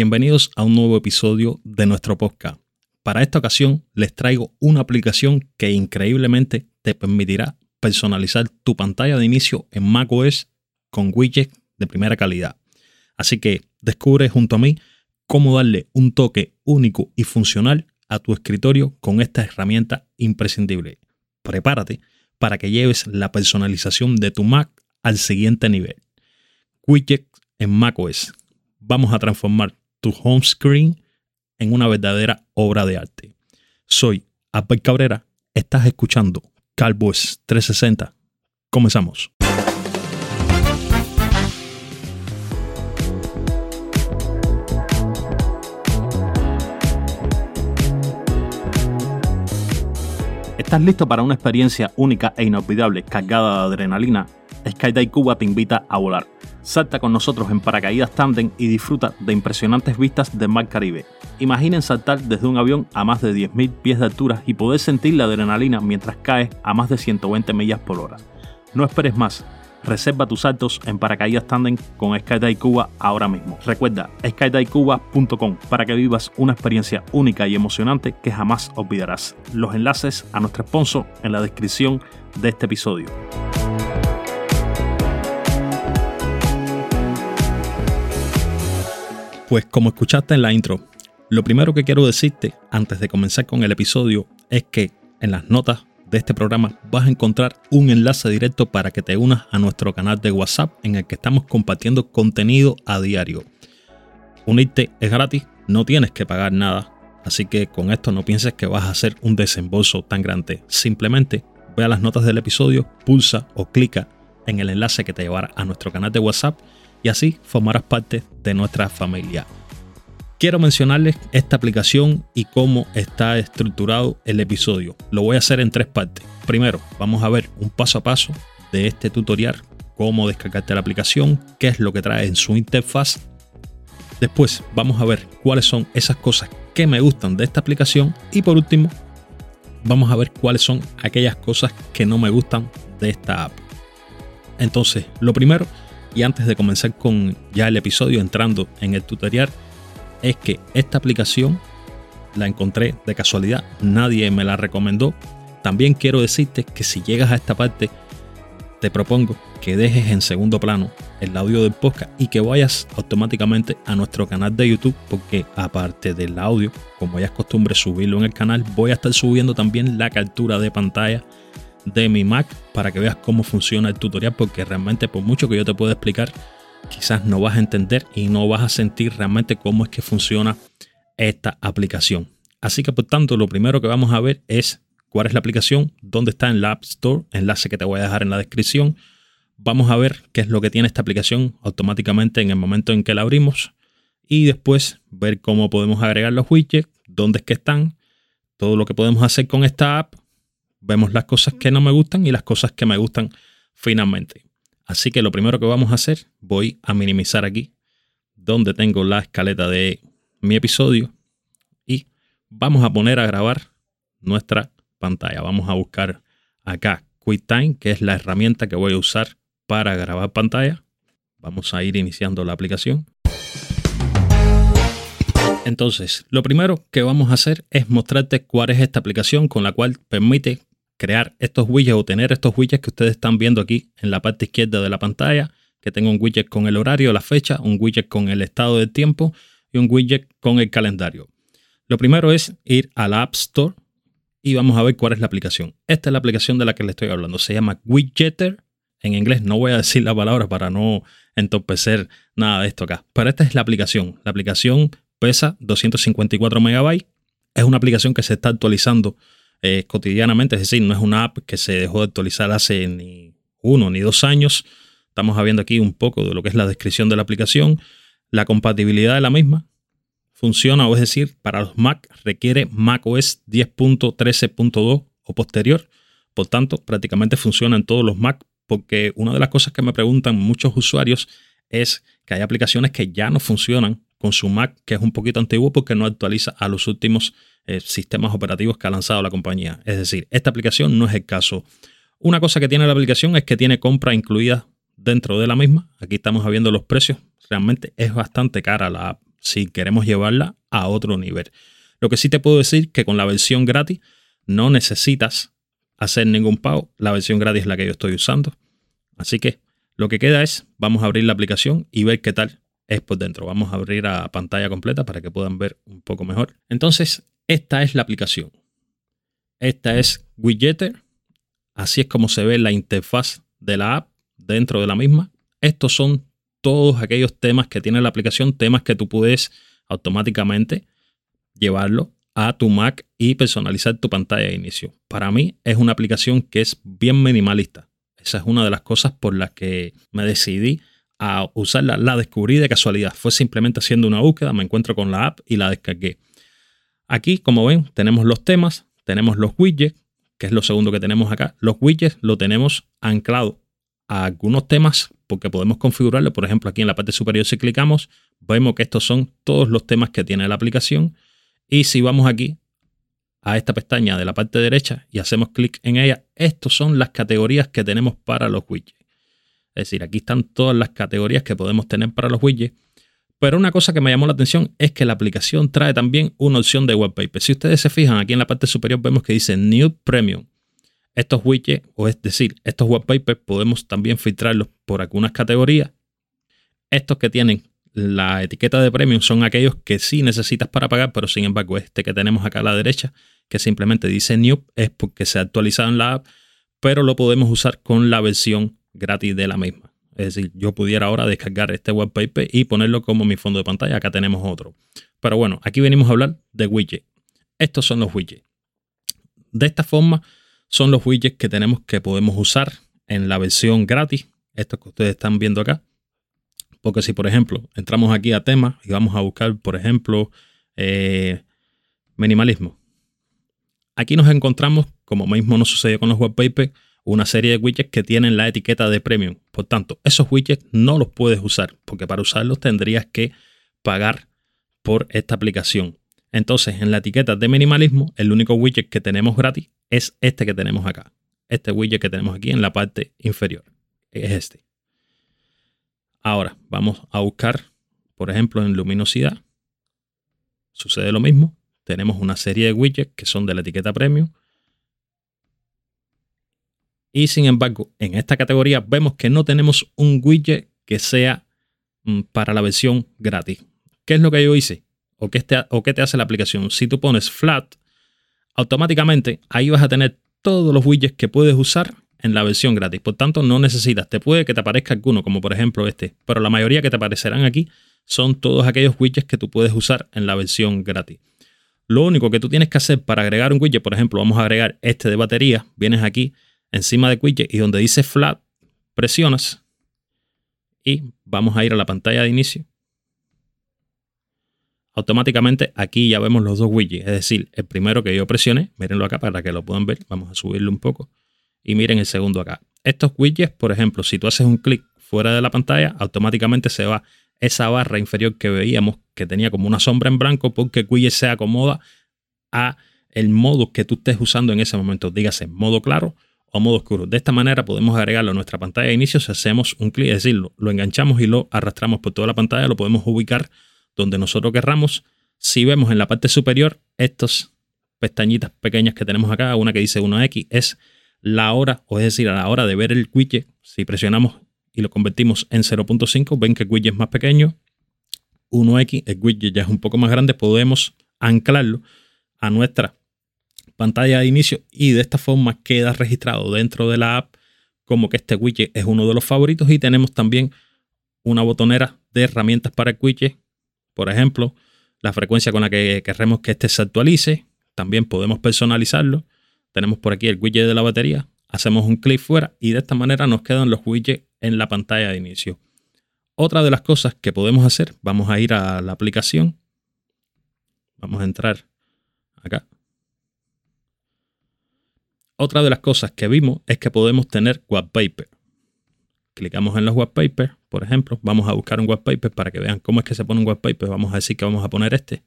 Bienvenidos a un nuevo episodio de nuestro podcast. Para esta ocasión les traigo una aplicación que increíblemente te permitirá personalizar tu pantalla de inicio en macOS con widgets de primera calidad. Así que descubre junto a mí cómo darle un toque único y funcional a tu escritorio con esta herramienta imprescindible. Prepárate para que lleves la personalización de tu Mac al siguiente nivel. Widgets en macOS. Vamos a transformar tu home screen en una verdadera obra de arte. Soy Albert Cabrera, estás escuchando Calvoes 360. Comenzamos. ¿Estás listo para una experiencia única e inolvidable cargada de adrenalina? Skydive Cuba te invita a volar. Salta con nosotros en paracaídas tandem y disfruta de impresionantes vistas del Mar Caribe. Imaginen saltar desde un avión a más de 10.000 pies de altura y poder sentir la adrenalina mientras caes a más de 120 millas por hora. No esperes más. Reserva tus saltos en paracaídas tandem con Skydive Cuba ahora mismo. Recuerda skydivecuba.com para que vivas una experiencia única y emocionante que jamás olvidarás. Los enlaces a nuestro sponsor en la descripción de este episodio. Pues como escuchaste en la intro, lo primero que quiero decirte antes de comenzar con el episodio es que en las notas de este programa vas a encontrar un enlace directo para que te unas a nuestro canal de WhatsApp en el que estamos compartiendo contenido a diario. Unirte es gratis, no tienes que pagar nada, así que con esto no pienses que vas a hacer un desembolso tan grande. Simplemente ve a las notas del episodio, pulsa o clica en el enlace que te llevará a nuestro canal de WhatsApp y así formarás parte de nuestra familia. Quiero mencionarles esta aplicación y cómo está estructurado el episodio. Lo voy a hacer en tres partes. Primero, vamos a ver un paso a paso de este tutorial, cómo descargarte la aplicación, qué es lo que trae en su interfaz. Después vamos a ver cuáles son esas cosas que me gustan de esta aplicación y por último vamos a ver cuáles son aquellas cosas que no me gustan de esta app. Entonces, lo primero y antes de comenzar con ya el episodio entrando en el tutorial, es que esta aplicación la encontré de casualidad, nadie me la recomendó. También quiero decirte que si llegas a esta parte, te propongo que dejes en segundo plano el audio del podcast y que vayas automáticamente a nuestro canal de YouTube, porque aparte del audio, como ya es costumbre subirlo en el canal, voy a estar subiendo también la captura de pantalla de mi Mac para que veas cómo funciona el tutorial porque realmente por mucho que yo te pueda explicar quizás no vas a entender y no vas a sentir realmente cómo es que funciona esta aplicación. Así que por tanto lo primero que vamos a ver es cuál es la aplicación, dónde está en la App Store, enlace que te voy a dejar en la descripción. Vamos a ver qué es lo que tiene esta aplicación automáticamente en el momento en que la abrimos y después ver cómo podemos agregar los widgets, dónde es que están, todo lo que podemos hacer con esta app vemos las cosas que no me gustan y las cosas que me gustan finalmente. Así que lo primero que vamos a hacer, voy a minimizar aquí donde tengo la escaleta de mi episodio y vamos a poner a grabar nuestra pantalla. Vamos a buscar acá QuickTime, que es la herramienta que voy a usar para grabar pantalla. Vamos a ir iniciando la aplicación. Entonces, lo primero que vamos a hacer es mostrarte cuál es esta aplicación con la cual permite crear estos widgets o tener estos widgets que ustedes están viendo aquí en la parte izquierda de la pantalla, que tengo un widget con el horario, la fecha, un widget con el estado del tiempo y un widget con el calendario. Lo primero es ir a la App Store y vamos a ver cuál es la aplicación. Esta es la aplicación de la que le estoy hablando. Se llama Widgetter. En inglés no voy a decir la palabra para no entorpecer nada de esto acá. Pero esta es la aplicación. La aplicación pesa 254 megabytes. Es una aplicación que se está actualizando eh, cotidianamente, es decir, no es una app que se dejó de actualizar hace ni uno ni dos años. Estamos viendo aquí un poco de lo que es la descripción de la aplicación, la compatibilidad de la misma. Funciona, o es decir, para los Mac requiere macOS 10.13.2 o posterior. Por tanto, prácticamente funciona en todos los Mac, porque una de las cosas que me preguntan muchos usuarios es que hay aplicaciones que ya no funcionan con su Mac, que es un poquito antiguo porque no actualiza a los últimos eh, sistemas operativos que ha lanzado la compañía. Es decir, esta aplicación no es el caso. Una cosa que tiene la aplicación es que tiene compra incluida dentro de la misma. Aquí estamos viendo los precios. Realmente es bastante cara la app si queremos llevarla a otro nivel. Lo que sí te puedo decir que con la versión gratis no necesitas hacer ningún pago. La versión gratis es la que yo estoy usando. Así que lo que queda es, vamos a abrir la aplicación y ver qué tal es por dentro. Vamos a abrir a pantalla completa para que puedan ver un poco mejor. Entonces, esta es la aplicación. Esta es Widgeter. Así es como se ve la interfaz de la app dentro de la misma. Estos son todos aquellos temas que tiene la aplicación, temas que tú puedes automáticamente llevarlo a tu Mac y personalizar tu pantalla de inicio. Para mí es una aplicación que es bien minimalista. Esa es una de las cosas por las que me decidí a usarla. La descubrí de casualidad. Fue simplemente haciendo una búsqueda, me encuentro con la app y la descargué. Aquí, como ven, tenemos los temas, tenemos los widgets, que es lo segundo que tenemos acá. Los widgets lo tenemos anclado a algunos temas porque podemos configurarlo. Por ejemplo, aquí en la parte superior si clicamos, vemos que estos son todos los temas que tiene la aplicación. Y si vamos aquí a esta pestaña de la parte derecha y hacemos clic en ella, estas son las categorías que tenemos para los widgets. Es decir, aquí están todas las categorías que podemos tener para los widgets. Pero una cosa que me llamó la atención es que la aplicación trae también una opción de webpaper. Si ustedes se fijan, aquí en la parte superior vemos que dice New Premium. Estos widgets, o es decir, estos webpapers, podemos también filtrarlos por algunas categorías. Estos que tienen la etiqueta de premium son aquellos que sí necesitas para pagar, pero sin embargo, este que tenemos acá a la derecha, que simplemente dice New, es porque se ha actualizado en la app, pero lo podemos usar con la versión gratis de la misma. Es decir, yo pudiera ahora descargar este webpaper y ponerlo como mi fondo de pantalla. Acá tenemos otro. Pero bueno, aquí venimos a hablar de widgets. Estos son los widgets. De esta forma son los widgets que tenemos que podemos usar en la versión gratis. Estos que ustedes están viendo acá. Porque si, por ejemplo, entramos aquí a temas y vamos a buscar, por ejemplo, eh, minimalismo. Aquí nos encontramos, como mismo nos sucedió con los webpapers, una serie de widgets que tienen la etiqueta de premium. Por tanto, esos widgets no los puedes usar porque para usarlos tendrías que pagar por esta aplicación. Entonces, en la etiqueta de minimalismo, el único widget que tenemos gratis es este que tenemos acá. Este widget que tenemos aquí en la parte inferior. Es este. Ahora, vamos a buscar, por ejemplo, en luminosidad. Sucede lo mismo. Tenemos una serie de widgets que son de la etiqueta premium y sin embargo, en esta categoría vemos que no tenemos un widget que sea mm, para la versión gratis. ¿Qué es lo que yo hice? ¿O qué, te, ¿O qué te hace la aplicación? Si tú pones flat, automáticamente ahí vas a tener todos los widgets que puedes usar en la versión gratis. Por tanto, no necesitas. Te puede que te aparezca alguno, como por ejemplo este. Pero la mayoría que te aparecerán aquí son todos aquellos widgets que tú puedes usar en la versión gratis. Lo único que tú tienes que hacer para agregar un widget, por ejemplo, vamos a agregar este de batería. Vienes aquí encima de widget y donde dice flat, presionas y vamos a ir a la pantalla de inicio. Automáticamente aquí ya vemos los dos widgets, es decir, el primero que yo presioné, mírenlo acá para que lo puedan ver, vamos a subirlo un poco y miren el segundo acá. Estos widgets, por ejemplo, si tú haces un clic fuera de la pantalla, automáticamente se va esa barra inferior que veíamos que tenía como una sombra en blanco porque widget se acomoda a el modo que tú estés usando en ese momento, dígase modo claro o modo oscuro. De esta manera podemos agregarlo a nuestra pantalla de inicio si hacemos un clic, es decir, lo, enganchamos y lo arrastramos por toda la pantalla, lo podemos ubicar donde nosotros querramos. Si vemos en la parte superior estas pestañitas pequeñas que tenemos acá, una que dice 1X, es la hora, o es decir, a la hora de ver el widget, si presionamos y lo convertimos en 0.5, ven que el widget es más pequeño. 1X, el widget ya es un poco más grande, podemos anclarlo a nuestra pantalla de inicio y de esta forma queda registrado dentro de la app como que este widget es uno de los favoritos y tenemos también una botonera de herramientas para el widget. Por ejemplo, la frecuencia con la que queremos que este se actualice. También podemos personalizarlo. Tenemos por aquí el widget de la batería. Hacemos un clic fuera y de esta manera nos quedan los widgets en la pantalla de inicio. Otra de las cosas que podemos hacer, vamos a ir a la aplicación. Vamos a entrar acá. Otra de las cosas que vimos es que podemos tener wallpaper. Clicamos en los wallpapers, por ejemplo, vamos a buscar un wallpaper para que vean cómo es que se pone un wallpaper. Vamos a decir que vamos a poner este.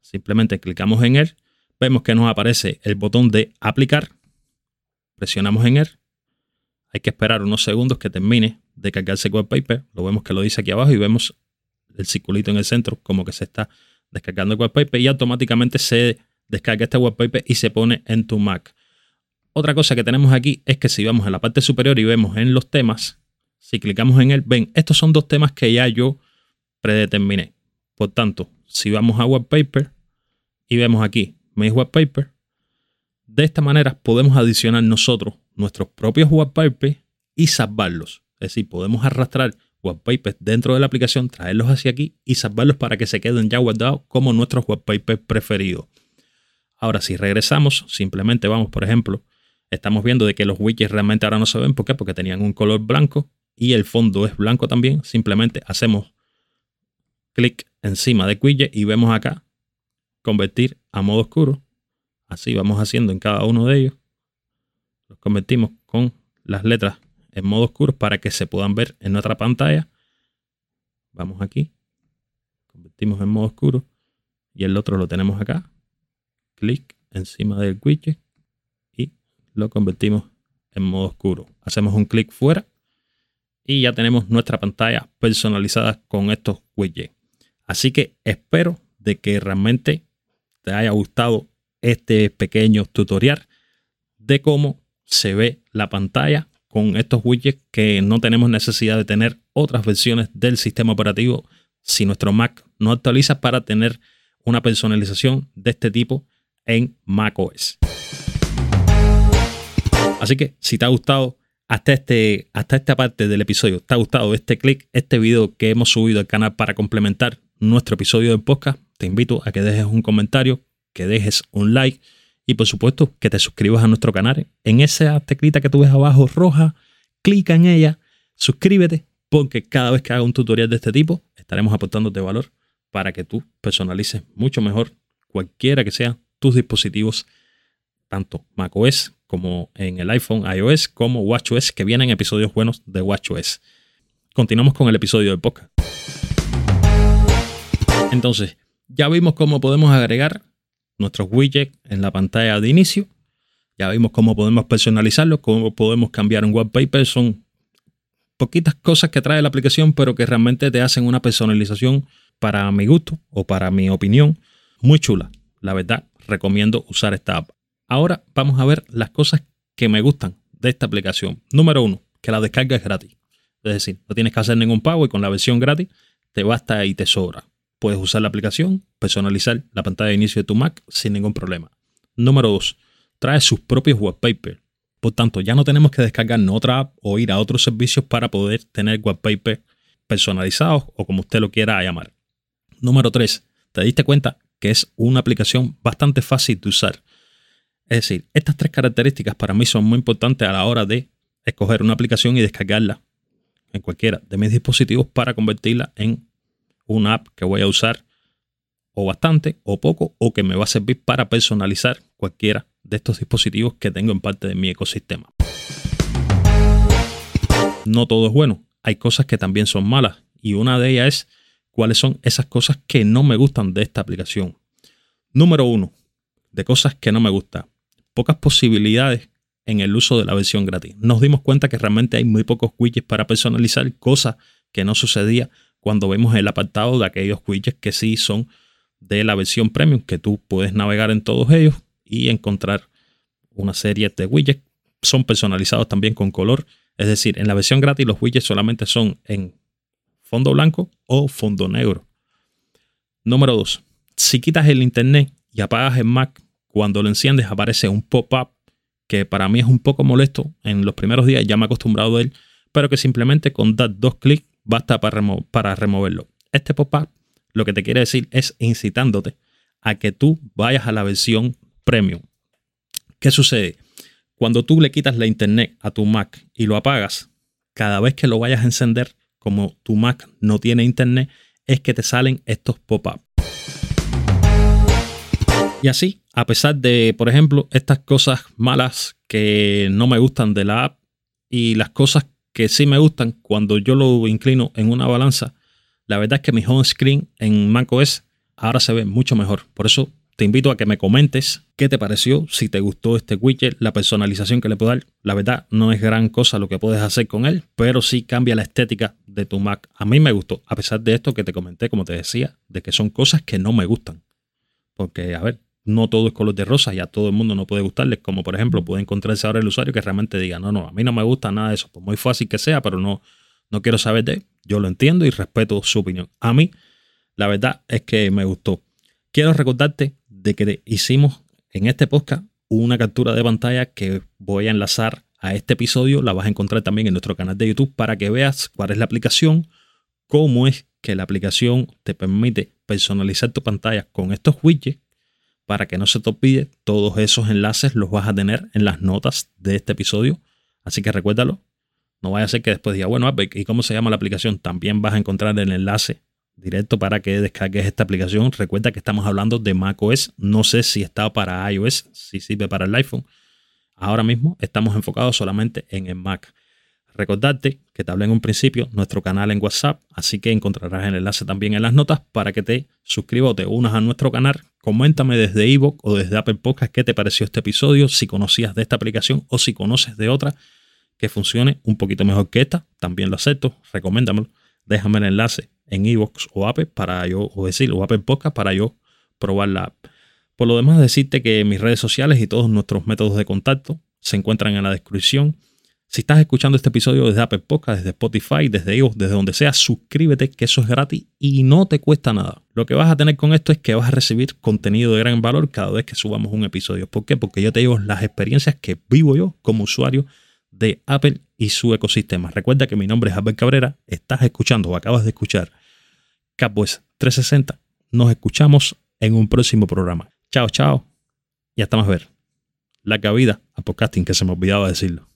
Simplemente clicamos en él, vemos que nos aparece el botón de aplicar, presionamos en él, hay que esperar unos segundos que termine de cargarse el wallpaper, lo vemos que lo dice aquí abajo y vemos el circulito en el centro como que se está descargando el wallpaper y automáticamente se descarga este wallpaper y se pone en tu Mac. Otra cosa que tenemos aquí es que si vamos a la parte superior y vemos en los temas, si clicamos en él, ven, estos son dos temas que ya yo predeterminé. Por tanto, si vamos a Wallpaper y vemos aquí mis Wallpaper, de esta manera podemos adicionar nosotros nuestros propios Wallpapers y salvarlos. Es decir, podemos arrastrar wallpapers dentro de la aplicación, traerlos hacia aquí y salvarlos para que se queden ya guardados como nuestros wallpapers preferidos. Ahora, si regresamos, simplemente vamos, por ejemplo, estamos viendo de que los widgets realmente ahora no se ven. ¿Por qué? Porque tenían un color blanco y el fondo es blanco también. Simplemente hacemos clic encima de widget y vemos acá convertir a modo oscuro. Así vamos haciendo en cada uno de ellos. Los convertimos con las letras en modo oscuro para que se puedan ver en nuestra pantalla. Vamos aquí. Convertimos en modo oscuro. Y el otro lo tenemos acá. Clic encima del widget lo convertimos en modo oscuro. Hacemos un clic fuera y ya tenemos nuestra pantalla personalizada con estos widgets. Así que espero de que realmente te haya gustado este pequeño tutorial de cómo se ve la pantalla con estos widgets que no tenemos necesidad de tener otras versiones del sistema operativo si nuestro Mac no actualiza para tener una personalización de este tipo en macOS. Así que si te ha gustado hasta, este, hasta esta parte del episodio, te ha gustado este clic, este video que hemos subido al canal para complementar nuestro episodio de podcast, te invito a que dejes un comentario, que dejes un like y por supuesto que te suscribas a nuestro canal. En esa teclita que tú ves abajo roja, clica en ella, suscríbete porque cada vez que haga un tutorial de este tipo estaremos aportándote valor para que tú personalices mucho mejor cualquiera que sean tus dispositivos, tanto macOS como en el iPhone iOS como WatchOS, que vienen episodios buenos de WatchOS. Continuamos con el episodio de podcast. Entonces, ya vimos cómo podemos agregar nuestros widgets en la pantalla de inicio. Ya vimos cómo podemos personalizarlos, cómo podemos cambiar un wallpaper. Son poquitas cosas que trae la aplicación, pero que realmente te hacen una personalización para mi gusto o para mi opinión muy chula. La verdad, recomiendo usar esta app. Ahora vamos a ver las cosas que me gustan de esta aplicación. Número uno, que la descarga es gratis. Es decir, no tienes que hacer ningún pago y con la versión gratis te basta y te sobra. Puedes usar la aplicación, personalizar la pantalla de inicio de tu Mac sin ningún problema. Número dos, trae sus propios wallpapers. Por tanto, ya no tenemos que descargar otra app o ir a otros servicios para poder tener wallpapers personalizados o como usted lo quiera llamar. Número 3. Te diste cuenta que es una aplicación bastante fácil de usar. Es decir, estas tres características para mí son muy importantes a la hora de escoger una aplicación y descargarla en cualquiera de mis dispositivos para convertirla en una app que voy a usar o bastante o poco o que me va a servir para personalizar cualquiera de estos dispositivos que tengo en parte de mi ecosistema. No todo es bueno, hay cosas que también son malas y una de ellas es cuáles son esas cosas que no me gustan de esta aplicación. Número uno, de cosas que no me gustan pocas posibilidades en el uso de la versión gratis. Nos dimos cuenta que realmente hay muy pocos widgets para personalizar, cosas que no sucedía cuando vemos el apartado de aquellos widgets que sí son de la versión premium, que tú puedes navegar en todos ellos y encontrar una serie de widgets. Son personalizados también con color. Es decir, en la versión gratis los widgets solamente son en fondo blanco o fondo negro. Número 2. Si quitas el internet y apagas el Mac cuando lo enciendes aparece un pop-up que para mí es un poco molesto. En los primeros días ya me he acostumbrado a él, pero que simplemente con dar dos clics basta para, para removerlo. Este pop-up lo que te quiere decir es incitándote a que tú vayas a la versión premium. ¿Qué sucede? Cuando tú le quitas la internet a tu Mac y lo apagas, cada vez que lo vayas a encender, como tu Mac no tiene internet, es que te salen estos pop-up. Y así, a pesar de, por ejemplo, estas cosas malas que no me gustan de la app y las cosas que sí me gustan cuando yo lo inclino en una balanza, la verdad es que mi home screen en macOS ahora se ve mucho mejor. Por eso te invito a que me comentes qué te pareció, si te gustó este widget, la personalización que le puedo dar. La verdad, no es gran cosa lo que puedes hacer con él, pero sí cambia la estética de tu Mac. A mí me gustó, a pesar de esto que te comenté, como te decía, de que son cosas que no me gustan. Porque, a ver, no todo es color de rosa y a todo el mundo no puede gustarles. Como por ejemplo, puede encontrarse ahora el usuario que realmente diga, no, no, a mí no me gusta nada de eso. Pues muy fácil que sea, pero no, no quiero saber de. Yo lo entiendo y respeto su opinión. A mí, la verdad es que me gustó. Quiero recordarte de que hicimos en este podcast una captura de pantalla que voy a enlazar a este episodio. La vas a encontrar también en nuestro canal de YouTube para que veas cuál es la aplicación, cómo es que la aplicación te permite personalizar tu pantalla con estos widgets para que no se te olvide. Todos esos enlaces los vas a tener en las notas de este episodio. Así que recuérdalo. No vaya a ser que después diga, bueno, ¿y cómo se llama la aplicación? También vas a encontrar el enlace directo para que descargues esta aplicación. Recuerda que estamos hablando de macOS. No sé si está para iOS, si sirve para el iPhone. Ahora mismo estamos enfocados solamente en el Mac. Recordarte que te hablé en un principio nuestro canal en WhatsApp, así que encontrarás el enlace también en las notas para que te suscribas o te unas a nuestro canal. Coméntame desde iVoox o desde Apple Podcast qué te pareció este episodio, si conocías de esta aplicación o si conoces de otra que funcione un poquito mejor que esta, también lo acepto, recoméndamelo. Déjame el enlace en iVoox o Apple para yo, o decir, Apple Podcast para yo probar la app. Por lo demás, decirte que mis redes sociales y todos nuestros métodos de contacto se encuentran en la descripción. Si estás escuchando este episodio desde Apple Podcast, desde Spotify, desde iVoox, desde donde sea, suscríbete, que eso es gratis y no te cuesta nada. Lo que vas a tener con esto es que vas a recibir contenido de gran valor cada vez que subamos un episodio. ¿Por qué? Porque yo te digo las experiencias que vivo yo como usuario de Apple y su ecosistema. Recuerda que mi nombre es Albert Cabrera, estás escuchando o acabas de escuchar Capwest 360. Nos escuchamos en un próximo programa. Chao, chao y hasta más ver. La cabida a podcasting que se me olvidaba decirlo.